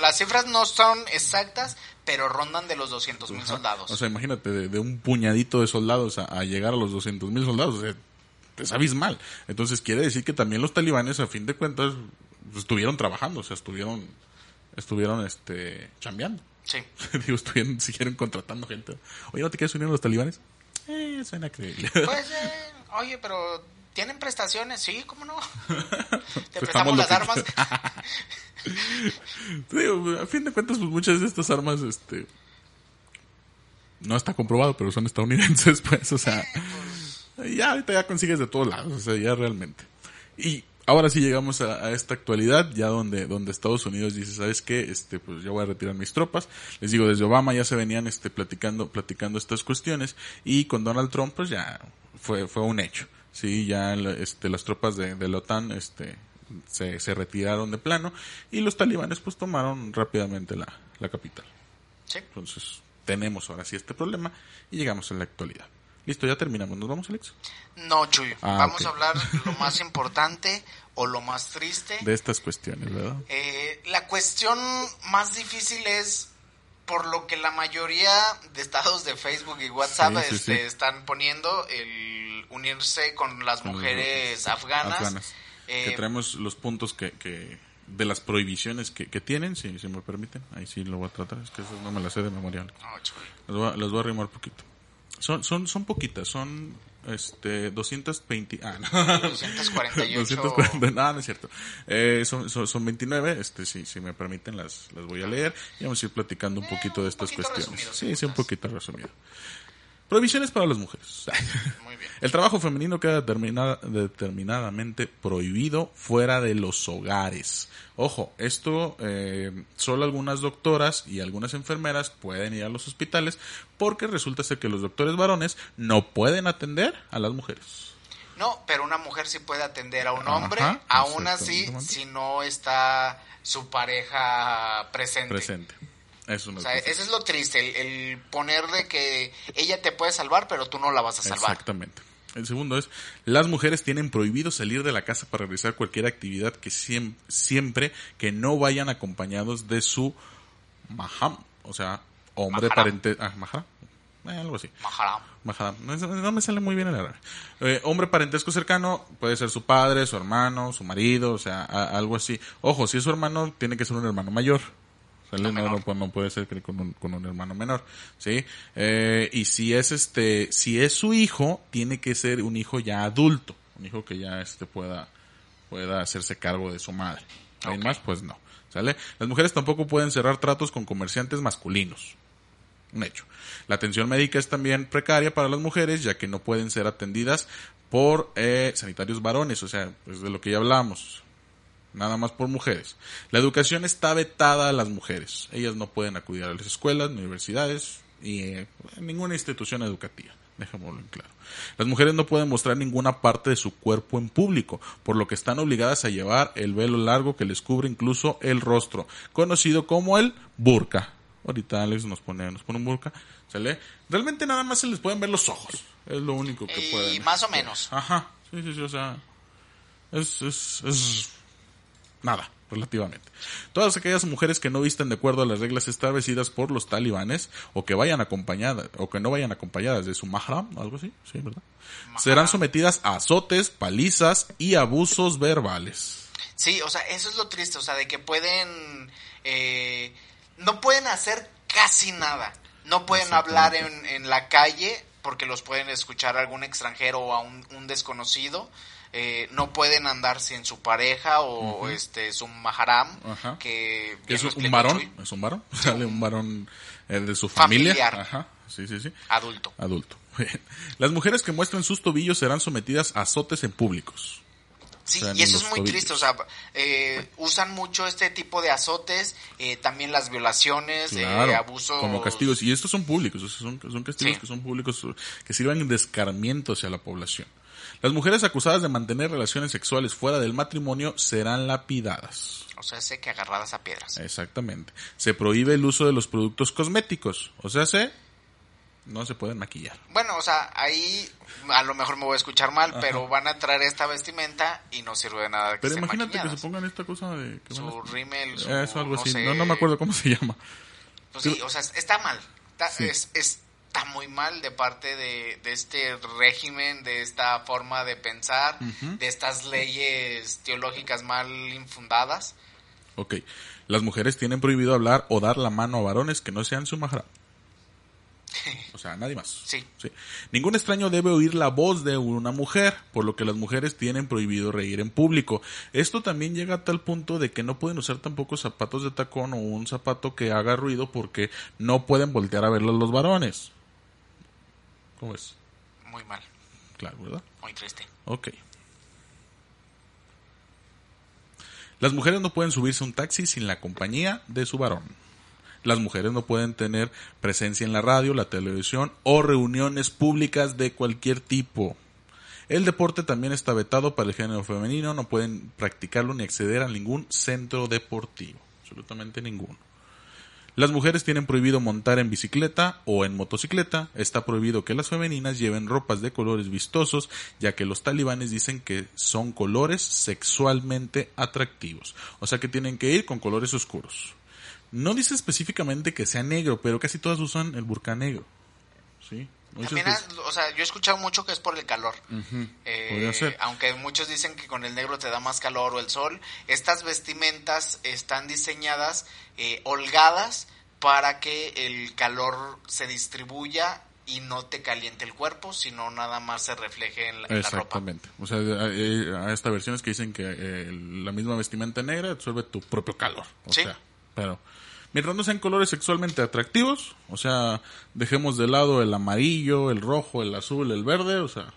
las cifras no son exactas, pero rondan de los 200 mil soldados. O sea, imagínate, de, un puñadito de soldados a, a llegar a los 200 mil soldados, o sea, es abismal. Entonces quiere decir que también los talibanes, a fin de cuentas, estuvieron trabajando, o sea, estuvieron, estuvieron, este, chambeando. Sí. Digo, estuvieron, siguieron contratando gente. Oye, ¿no te quieres unir a los talibanes? Eh, suena creíble. Pues, eh, oye, pero ¿tienen prestaciones? Sí, ¿cómo no? Te prestamos las armas. Digo, a fin de cuentas, pues muchas de estas armas, este, no está comprobado, pero son estadounidenses, pues, o sea, ya ahorita ya consigues de todos lados, o sea, ya realmente. Y ahora sí llegamos a, esta actualidad, ya donde, donde Estados Unidos dice, ¿sabes qué? Este, pues ya voy a retirar mis tropas. Les digo, desde Obama ya se venían, este, platicando, platicando estas cuestiones, y con Donald Trump, pues ya fue, fue un hecho. Sí, ya, este, las tropas de, de la OTAN, este, se, se retiraron de plano, y los talibanes, pues tomaron rápidamente la, la capital. Sí. Entonces, tenemos ahora sí este problema, y llegamos a la actualidad. Listo, ya terminamos. ¿Nos vamos, Alex? No, Chuy. Ah, vamos a hablar lo más importante o lo más triste. De estas cuestiones, ¿verdad? Eh, la cuestión más difícil es por lo que la mayoría de estados de Facebook y WhatsApp este, están poniendo el unirse con las mujeres afganas. que eh, traemos los puntos que, que de las prohibiciones que, que tienen, si, si me permiten. Ahí sí lo voy a tratar. Es que eso no me la sé de memoria. No, voy, a, les voy a arrimar poquito. Son, son, son poquitas, son este 220 ah no. 248 240, no, no es cierto. Eh, son, son, son, 29 este si, si me permiten las las voy a leer. Y vamos a ir platicando un poquito de estas cuestiones. sí sí un poquito resumido Prohibiciones para las mujeres. Muy bien. El trabajo femenino queda determinada, determinadamente prohibido fuera de los hogares. Ojo, esto eh, solo algunas doctoras y algunas enfermeras pueden ir a los hospitales porque resulta ser que los doctores varones no pueden atender a las mujeres. No, pero una mujer sí puede atender a un hombre, aún así si no está su pareja presente. Presente. Eso o sea, eso es lo triste, el, poner de que ella te puede salvar, pero tú no la vas a salvar. Exactamente. El segundo es, las mujeres tienen prohibido salir de la casa para realizar cualquier actividad que siempre, que no vayan acompañados de su maham, o sea, hombre parente, ah, mahram, eh, algo así. Maharam. No, me sale muy bien el árabe. Eh, hombre parentesco cercano, puede ser su padre, su hermano, su marido, o sea, algo así. Ojo, si es su hermano, tiene que ser un hermano mayor. No, no, puede ser con un, con un hermano menor, ¿sí? Eh, y si es este, si es su hijo, tiene que ser un hijo ya adulto, un hijo que ya este pueda, pueda hacerse cargo de su madre. Además, pues no, ¿sale? Las mujeres tampoco pueden cerrar tratos con comerciantes masculinos. Un hecho. La atención médica es también precaria para las mujeres, ya que no pueden ser atendidas por eh, sanitarios varones, o sea, pues de lo que ya hablamos, nada más por mujeres. La educación está vetada a las mujeres. Ellas no pueden acudir a las escuelas, universidades y eh, ninguna institución educativa. Dejémoslo en claro. Las mujeres no pueden mostrar ninguna parte de su cuerpo en público, por lo que están obligadas a llevar el velo largo que les cubre incluso el rostro, conocido como el burka. Ahorita Alex nos pone, nos pone un burka. ¿Sale? Realmente nada más se les pueden ver los ojos. Es lo único que pueden. Y más o menos. Ajá. Sí, sí, sí, o sea. Es, es, es Nada, relativamente. Todas aquellas mujeres que no visten de acuerdo a las reglas establecidas por los talibanes o que vayan acompañadas o que no vayan acompañadas de su mahram, algo así, sí, ¿verdad? Serán sometidas a azotes, palizas y abusos verbales. Sí, o sea, eso es lo triste, o sea, de que pueden eh, no pueden hacer casi nada. No pueden hablar en, en la calle porque los pueden escuchar algún extranjero o a un desconocido eh, no pueden andar sin su pareja o este su maharam que es un varón es un varón sale un varón eh, de su familia, Sí, sí, sí. Adulto. Adulto. Las mujeres que muestren sus tobillos serán sometidas a azotes en públicos. Sí, y eso es muy tobillos. triste, o sea, eh, usan mucho este tipo de azotes, eh, también las violaciones, eh, Claro, abusos. como castigos. Y estos son públicos, o sea, son, son castigos Sí. que son públicos, que sirven de escarmiento hacia la población. Las mujeres acusadas de mantener relaciones sexuales fuera del matrimonio serán lapidadas. O sea, sé que agarradas a piedras. Exactamente. Se prohíbe el uso de los productos cosméticos. O sea, se no se pueden maquillar. Bueno, o sea, ahí a lo mejor me voy a escuchar mal, pero van a traer esta vestimenta y no sirve de nada que Pero imagínate que se pongan esta cosa de... que a- Su rímel, su, Eso, algo no así. sé. No, no me acuerdo cómo se llama. Pues sí, o sea, está mal. Está, Sí. es, está muy mal de parte de, de este régimen, de esta forma de pensar, de estas leyes teológicas mal infundadas. Ok. Las mujeres tienen prohibido hablar o dar la mano a varones que no sean su mahram. O sea, nadie más. Sí. Ningún extraño debe oír la voz de una mujer, por lo que las mujeres tienen prohibido reír en público. Esto también llega a tal punto de que no pueden usar tampoco zapatos de tacón o un zapato que haga ruido porque no pueden voltear a verlos los varones. ¿Cómo es? Muy mal, Claro, ¿verdad? muy triste. Ok. Las mujeres no pueden subirse a un taxi sin la compañía de su varón. Las mujeres no pueden tener presencia en la radio, la televisión o reuniones públicas de cualquier tipo. El deporte también está vetado para el género femenino, no pueden practicarlo ni acceder a ningún centro deportivo, absolutamente ninguno. Las mujeres tienen prohibido montar en bicicleta o en motocicleta. Está prohibido que las femeninas lleven ropas de colores vistosos, ya que los talibanes dicen que son colores sexualmente atractivos. O sea que tienen que ir con colores oscuros. No dice específicamente que sea negro, pero casi todas usan el burka negro. ¿Sí? También, o sea, yo he escuchado mucho que es por el calor. Ujú, Eh, ser. aunque muchos dicen que con el negro te da más calor o el sol, estas vestimentas están diseñadas eh, holgadas para que el calor se distribuya y no te caliente el cuerpo, sino nada más se refleje en la, en la ropa. Exactamente. O sea, hay, hay hasta versiones que dicen que eh, la misma vestimenta negra absorbe tu propio calor. O Sí. sea, pero mientras no sean colores sexualmente atractivos, o sea, dejemos de lado el amarillo, el rojo, el azul, el verde, o sea,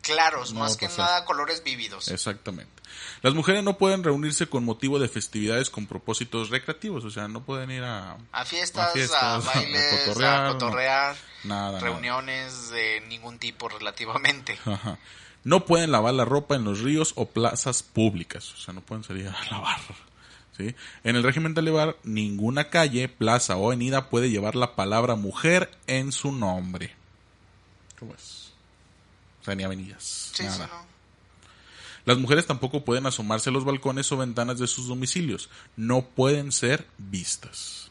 Claros, No más que nada colores vívidos. exactamente. Las mujeres no pueden reunirse con motivo de festividades con propósitos recreativos, o sea, no pueden ir a A fiestas, a, fiestas, a bailes, a cotorrear, nada. reuniones de ningún tipo relativamente. Ajá. No pueden lavar la ropa en los ríos o plazas públicas. O sea, no pueden salir a lavar. ¿Sí? En el régimen talibán, ninguna calle, plaza o avenida puede llevar la palabra mujer en su nombre. ¿Cómo es? O sea, ni avenidas. Sí, nada. sí, no. Las mujeres tampoco pueden asomarse a los balcones o ventanas de sus domicilios. No pueden ser vistas.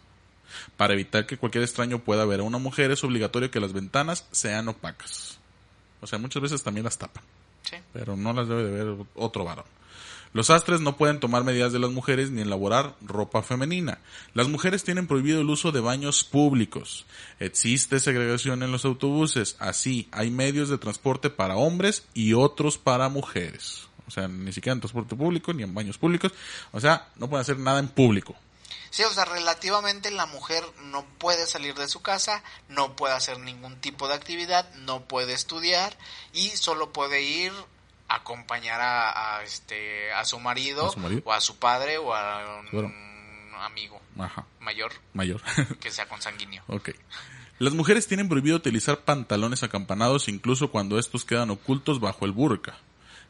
Para evitar que cualquier extraño pueda ver a una mujer es obligatorio que las ventanas sean opacas. O sea, muchas veces también las tapan, Sí. pero no las debe de ver otro varón. Los astres no pueden tomar medidas de las mujeres ni elaborar ropa femenina. Las mujeres tienen prohibido el uso de baños públicos. Existe segregación en los autobuses. Así, hay medios de transporte para hombres y otros para mujeres. O sea, ni siquiera en transporte público ni en baños públicos. O sea, no pueden hacer nada en público. Sí, o sea, relativamente la mujer no puede salir de su casa, no puede hacer ningún tipo de actividad, no puede estudiar y solo puede ir acompañar a, a, este a su marido, ¿A su marido? o a su padre o a un Claro. amigo Ajá, mayor mayor. que sea consanguíneo. Ok. Las mujeres tienen prohibido utilizar pantalones acampanados incluso cuando estos quedan ocultos bajo el burka.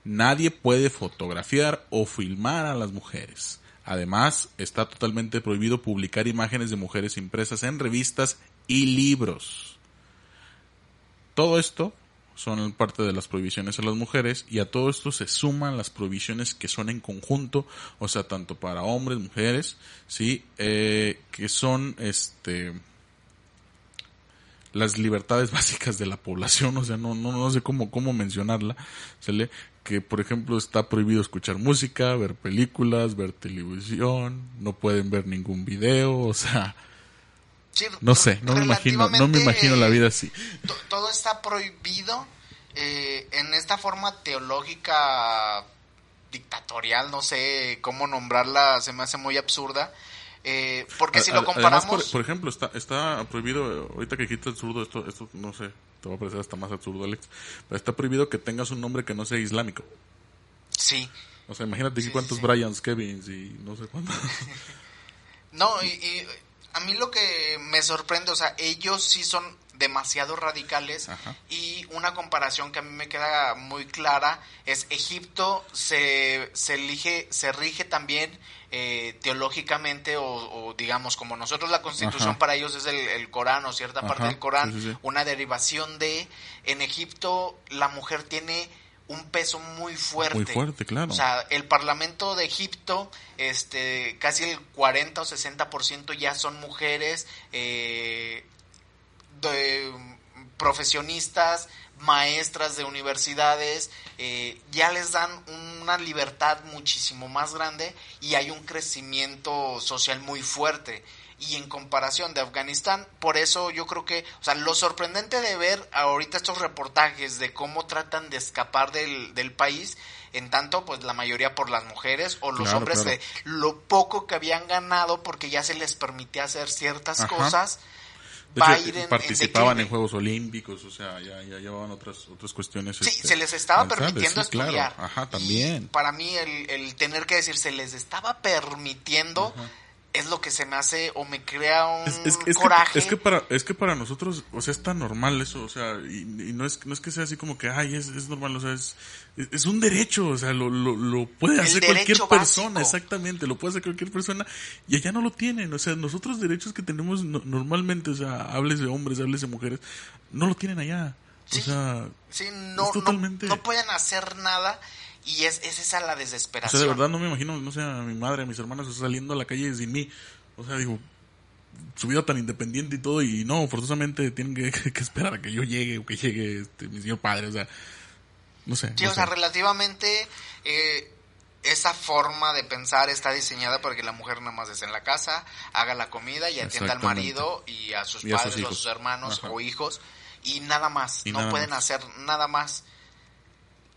Nadie puede fotografiar o filmar a las mujeres. Además, está totalmente prohibido publicar imágenes de mujeres impresas en revistas y libros. Todo esto son parte de las prohibiciones a las mujeres y a todo esto se suman las prohibiciones que son en conjunto, o sea, tanto para hombres, mujeres, sí, Eh, que son este las libertades básicas de la población, o sea, no, no, no sé cómo, cómo mencionarla, ¿sale? que por ejemplo está prohibido escuchar música, ver películas, ver televisión, no pueden ver ningún video, o sea, Sí, no sé, no me imagino, no me imagino la vida así. to- todo está prohibido eh, en esta forma teológica dictatorial, no sé cómo nombrarla, se me hace muy absurda, Eh, porque si lo comparamos... Además, por, ejemplo, está, está prohibido, ahorita que quita absurdo, esto, esto no sé, te va a parecer hasta más absurdo, Alex, pero está prohibido que tengas un nombre que no sea islámico. Sí. O sea, imagínate cuántos Bryans, Kevins y no sé cuántos. no, y, a mí lo que me sorprende, o sea, ellos sí son demasiado radicales y una comparación que a mí me queda muy clara es Egipto se, se elige se rige también eh, teológicamente o, digamos como nosotros la constitución para ellos es el, Corán o cierta parte del Corán una derivación de en Egipto la mujer tiene un peso muy fuerte. Muy fuerte, claro. O sea, el Parlamento de Egipto, este, casi el 40 o 60% ya son mujeres, eh, de, profesionistas, maestras de universidades, eh, ya les dan una libertad muchísimo más grande y hay un crecimiento social muy fuerte y en comparación de Afganistán, por eso yo creo que, o sea, lo sorprendente de ver ahorita estos reportajes de cómo tratan de escapar del, del país, en tanto, pues la mayoría por las mujeres o los hombres de lo poco que habían ganado porque ya se les permitía hacer ciertas cosas. participaban en, Juegos Olímpicos, o sea, ya, ya llevaban otras otras cuestiones. Sí, este, se les estaba permitiendo estudiar. Ajá, también. para mí el, el, tener que decir, se les estaba permitiendo es lo que se me hace o me crea un coraje. Que, es que para es que para nosotros, o sea, es tan normal eso, o sea, y, no es no es que sea así como que ay, es, es normal, o sea, es es un derecho, o sea, lo, lo, lo puede hacer cualquier persona, exactamente, lo puede hacer cualquier persona y allá no lo tienen, o sea, nosotros derechos que tenemos normalmente, o sea, hables de hombres, hables de mujeres, no lo tienen allá. o sea, sí, no, totalmente... no, no pueden hacer nada y es, es esa la desesperación. O sea, de verdad no me imagino, no sé, a mi madre, a mis hermanos saliendo a la calle sin mí. O sea, digo, su vida tan independiente y todo, y no, forzosamente tienen que, esperar a que yo llegue o que llegue este, mi señor padre, o sea, no sé. Sí, o sea, relativamente eh, esa forma de pensar está diseñada para que la mujer nada más esté en la casa, haga la comida y atienda al marido y a sus padres o a sus hermanos o hijos, y nada más, no pueden hacer nada más.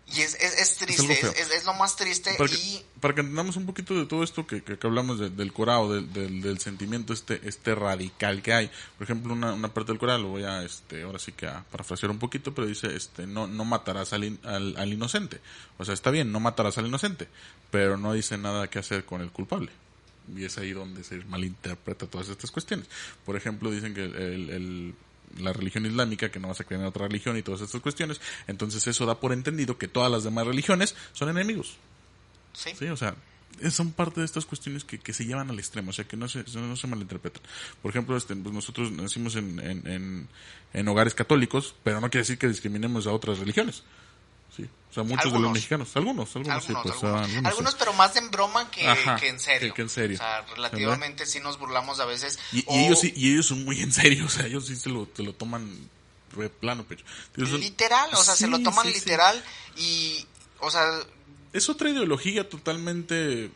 Y es, es, triste, es, lo más triste. Para que, y... para que entendamos un poquito de todo esto que, que, hablamos del corao, del, del, sentimiento este este radical que hay. Por ejemplo, una, una parte del coral, lo voy a, este, ahora sí que a parafrasear un poquito, pero dice, este, no, no matarás al, al, al inocente. O sea, está bien, no matarás al inocente, pero no dice nada que hacer con el culpable y es ahí donde se malinterpreta todas estas cuestiones. Por ejemplo, dicen que el, la religión islámica, que no vas a creer en otra religión y todas estas cuestiones. Entonces eso da por entendido que todas las demás religiones son enemigos. Sí. Sí, o sea, son parte de estas cuestiones que, que se llevan al extremo, o sea, que no se, no se malinterpretan. Por ejemplo, este, pues nosotros nacimos en, en, en hogares católicos, pero no quiere decir que discriminemos a otras religiones. Sí. O sea, muchos de los mexicanos, algunos, algunos, sí, pues, algunos, algunos, pero más en broma que, que en serio. Que, en serio. O sea, relativamente sí nos burlamos a veces. Y, ellos sí, y ellos son muy en serio, o sea, ellos sí se lo, se lo toman de plano, pecho. literal, o sea, se lo toman literal y, o sea... Es otra ideología totalmente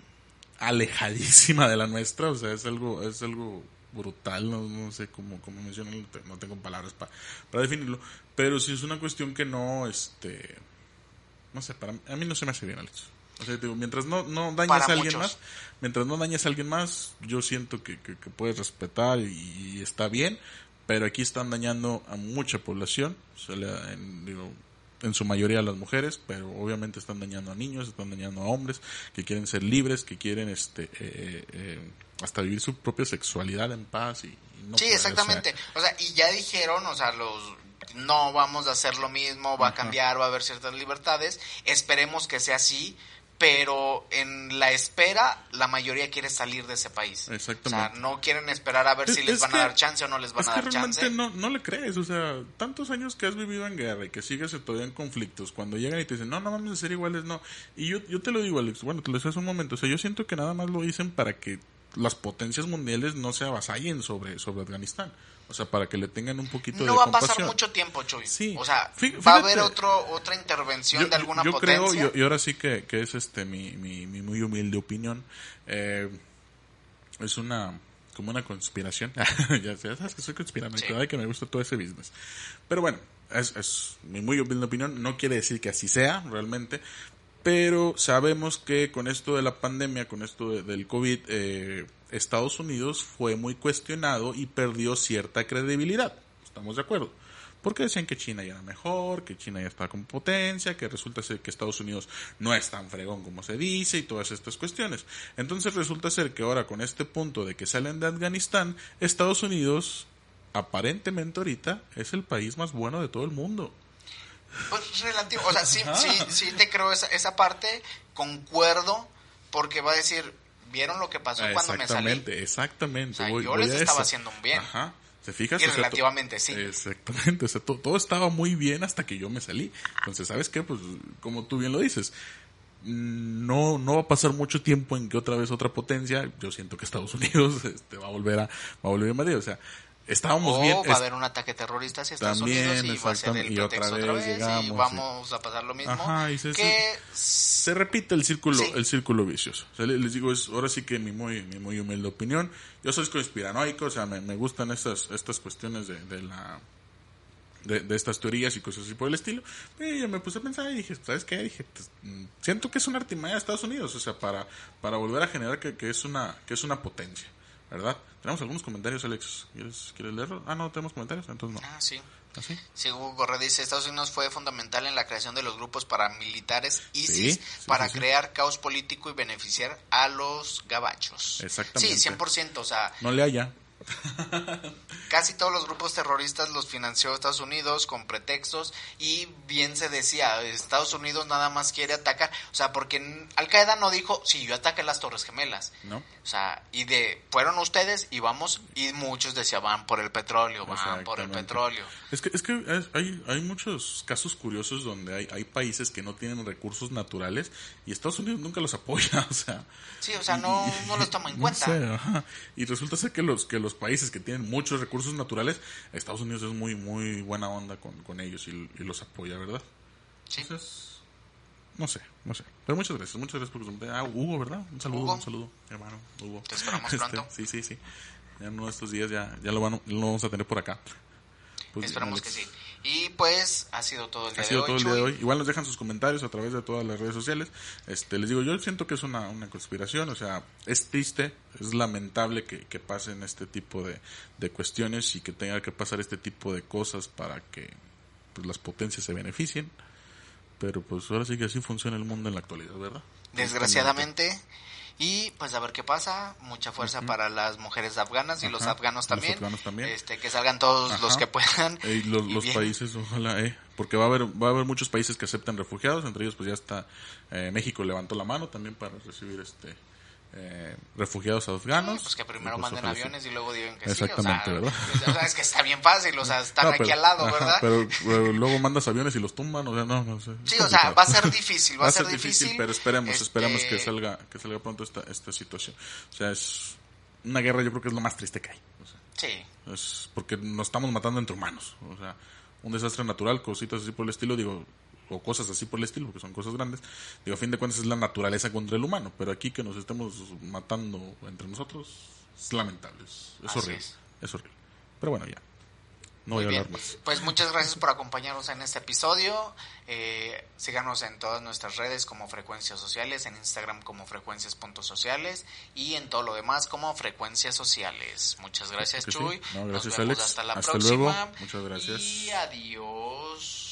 alejadísima de la nuestra, o sea, es algo, es algo brutal, no, no sé cómo, cómo mencionarlo, no tengo palabras para, para definirlo, pero sí es una cuestión que no, este no sé, para a mí no se me hace bien, Alex. O sea, digo, mientras no, no dañes a alguien más, mientras no dañes a alguien más, yo siento que, que, puedes respetar y, está bien, pero aquí están dañando a mucha población, o en, digo, en su mayoría a las mujeres, pero obviamente están dañando a niños, están dañando a hombres que quieren ser libres, que quieren este eh, eh, hasta vivir su propia sexualidad en paz y, no Sí, exactamente. o sea, y ya dijeron, o sea, los no vamos a hacer lo mismo, va a cambiar, va a haber ciertas libertades. Esperemos que sea así, pero en la espera la mayoría quiere salir de ese país. Exactamente. O sea, no quieren esperar a ver si les van a dar chance o no les van a dar chance. No, no le crees, o sea, tantos años que has vivido en guerra y que sigues todavía en conflictos, cuando llegan y te dicen, no, no vamos a ser iguales, no. Y yo, yo te lo digo, Alex, bueno, te lo decía hace un momento, o sea, yo siento que nada más lo dicen para que las potencias mundiales no se avasallen sobre, sobre Afganistán. O sea, para que le tengan un poquito no de compasión. No va a pasar mucho tiempo, Chuy. Sí. O sea, va a haber otro, otra intervención de alguna yo potencia. Creo, y ahora sí que, que es este mi, mi, mi, muy humilde opinión. Eh, es una como una conspiración. ya sabes que soy conspiranoico, sí. que me gusta todo ese business. Pero bueno, es, es mi muy humilde opinión. No quiere decir que así sea realmente, pero sabemos que con esto de la pandemia, con esto de- del COVID, eh, Estados Unidos fue muy cuestionado y perdió cierta credibilidad. ¿Estamos de acuerdo? Porque decían que China ya era mejor, que China ya estaba con potencia, que resulta ser que Estados Unidos no es tan fregón como se dice y todas estas cuestiones. Entonces resulta ser que ahora con este punto de que salen de Afganistán, Estados Unidos aparentemente ahorita es el país más bueno de todo el mundo. Pues relativo, o sea, sí, sí, sí te creo esa, esa parte, concuerdo, porque va a decir, ¿vieron lo que pasó cuando me salí? Exactamente, exactamente. O sea, Voy- yo les estaba eso. haciendo un bien. Ajá. ¿Se fijas? Y O sea, to- relativamente sí. Exactamente. O sea, to- todo estaba muy bien hasta que yo me salí. Entonces, ¿sabes qué? Pues, como tú bien lo dices, no, no va a pasar mucho tiempo en que otra vez otra potencia, yo siento que Estados Unidos este, va a volver a, va a volver a invadir. O sea, estábamos o bien. va a haber un ataque terrorista hacia Estados También, Unidos y va a ser el y otra pretexto vez otra vez, llegamos, y sí. vamos a pasar lo mismo. Ajá, y se- que se repite el círculo Sí. el círculo vicioso O sea, le- les digo es ahora sí que mi muy mi muy humilde opinión yo soy conspiranoico o sea me, me gustan estas estas cuestiones de, de la de, de estas teorías y cosas así por el estilo y yo me puse a pensar y dije sabes qué dije pues, siento que es una artimaña de Estados Unidos o sea para para volver a generar que, que es una que es una potencia verdad tenemos algunos comentarios Alex quieres quieres leerlo ah no tenemos comentarios entonces no Ah, sí. así Sí, Hugo Correa dice, Estados Unidos fue fundamental en la creación de los grupos paramilitares ISIS Sí, sí, para sí. crear caos político y beneficiar a los gabachos. Exactamente. Sí, 100%, o sea, no le haya casi todos los grupos terroristas los financió Estados Unidos con pretextos y bien se decía, Estados Unidos nada más quiere atacar, o sea, porque Al Qaeda no dijo, sí, yo ataqué las Torres Gemelas. no O sea, y de, fueron ustedes y vamos, y muchos decían, van por el petróleo, van por el petróleo. Es que, es que hay, hay muchos casos curiosos donde hay, hay países que no tienen recursos naturales y Estados Unidos nunca los apoya, o sea. Sí, o sea, no, no los toma en no cuenta. sé. Y resulta ser que los, que los países que tienen muchos recursos naturales, Estados Unidos es muy, muy buena onda con, con ellos y, y los apoya, ¿verdad? Sí. Entonces, no sé, no sé. Pero muchas gracias, muchas gracias por. Ah, Hugo, ¿verdad? Un saludo, Hugo. un saludo, hermano, Hugo. Te esperamos Este, pronto. sí, sí, sí. Ya en uno de estos días ya, ya lo, van, lo vamos a tener por acá. Pues, Esperamos Alex. que sí. Y pues ha sido todo el día Ha sido de todo hoy. el día de hoy. Igual nos dejan sus comentarios a través de todas las redes sociales. Este, les digo, yo siento que es una, una conspiración, o sea, es triste, es lamentable que, que pasen este tipo de, de cuestiones y que tenga que pasar este tipo de cosas para que pues, las potencias se beneficien. Pero pues ahora sí que así funciona el mundo en la actualidad, ¿verdad? Desgraciadamente. Y pues a ver qué pasa. Mucha fuerza para las mujeres afganas y los afganos los también. afganos también. Este, que salgan todos Ajá. los que puedan. Eh, los, Y los países, ojalá, eh, porque va a haber va a haber muchos países que aceptan refugiados, entre ellos pues ya está eh, México levantó la mano también para recibir este eh, refugiados afganos. Pues que primero pues, manden aviones y luego digan que Exactamente, sí. O ¿verdad? o sea, es que está bien fácil, o sea, están No, aquí al lado, ajá, ¿verdad? Pero, pero luego mandas aviones y los tumban, o sea, no, no sé. Sí, o sea, va a ser difícil, va a ser difícil, pero esperemos, este- esperemos que salga que salga pronto esta esta situación. O sea, es una guerra yo creo que es lo más triste que hay. O sea, Sí. es porque nos estamos matando entre humanos. O sea, un desastre natural, cositas así por el estilo, digo, o cosas así por el estilo, porque son cosas grandes. Digo, a fin de cuentas es la naturaleza contra el humano, pero aquí que nos estemos matando entre nosotros es lamentable, es, horrible, es. es. horrible. Pero bueno, ya. No Muy voy a bien. hablar más. Pues muchas gracias por acompañarnos en este episodio. Eh, síganos en todas nuestras redes como Frecuencias Sociales, en Instagram como frecuencias.sociales y en todo lo demás como Frecuencias Sociales. Muchas gracias, que sí. Chuy. No, Nos gracias, vemos Alex. hasta la Hasta próxima. luego. Muchas gracias. Y adiós.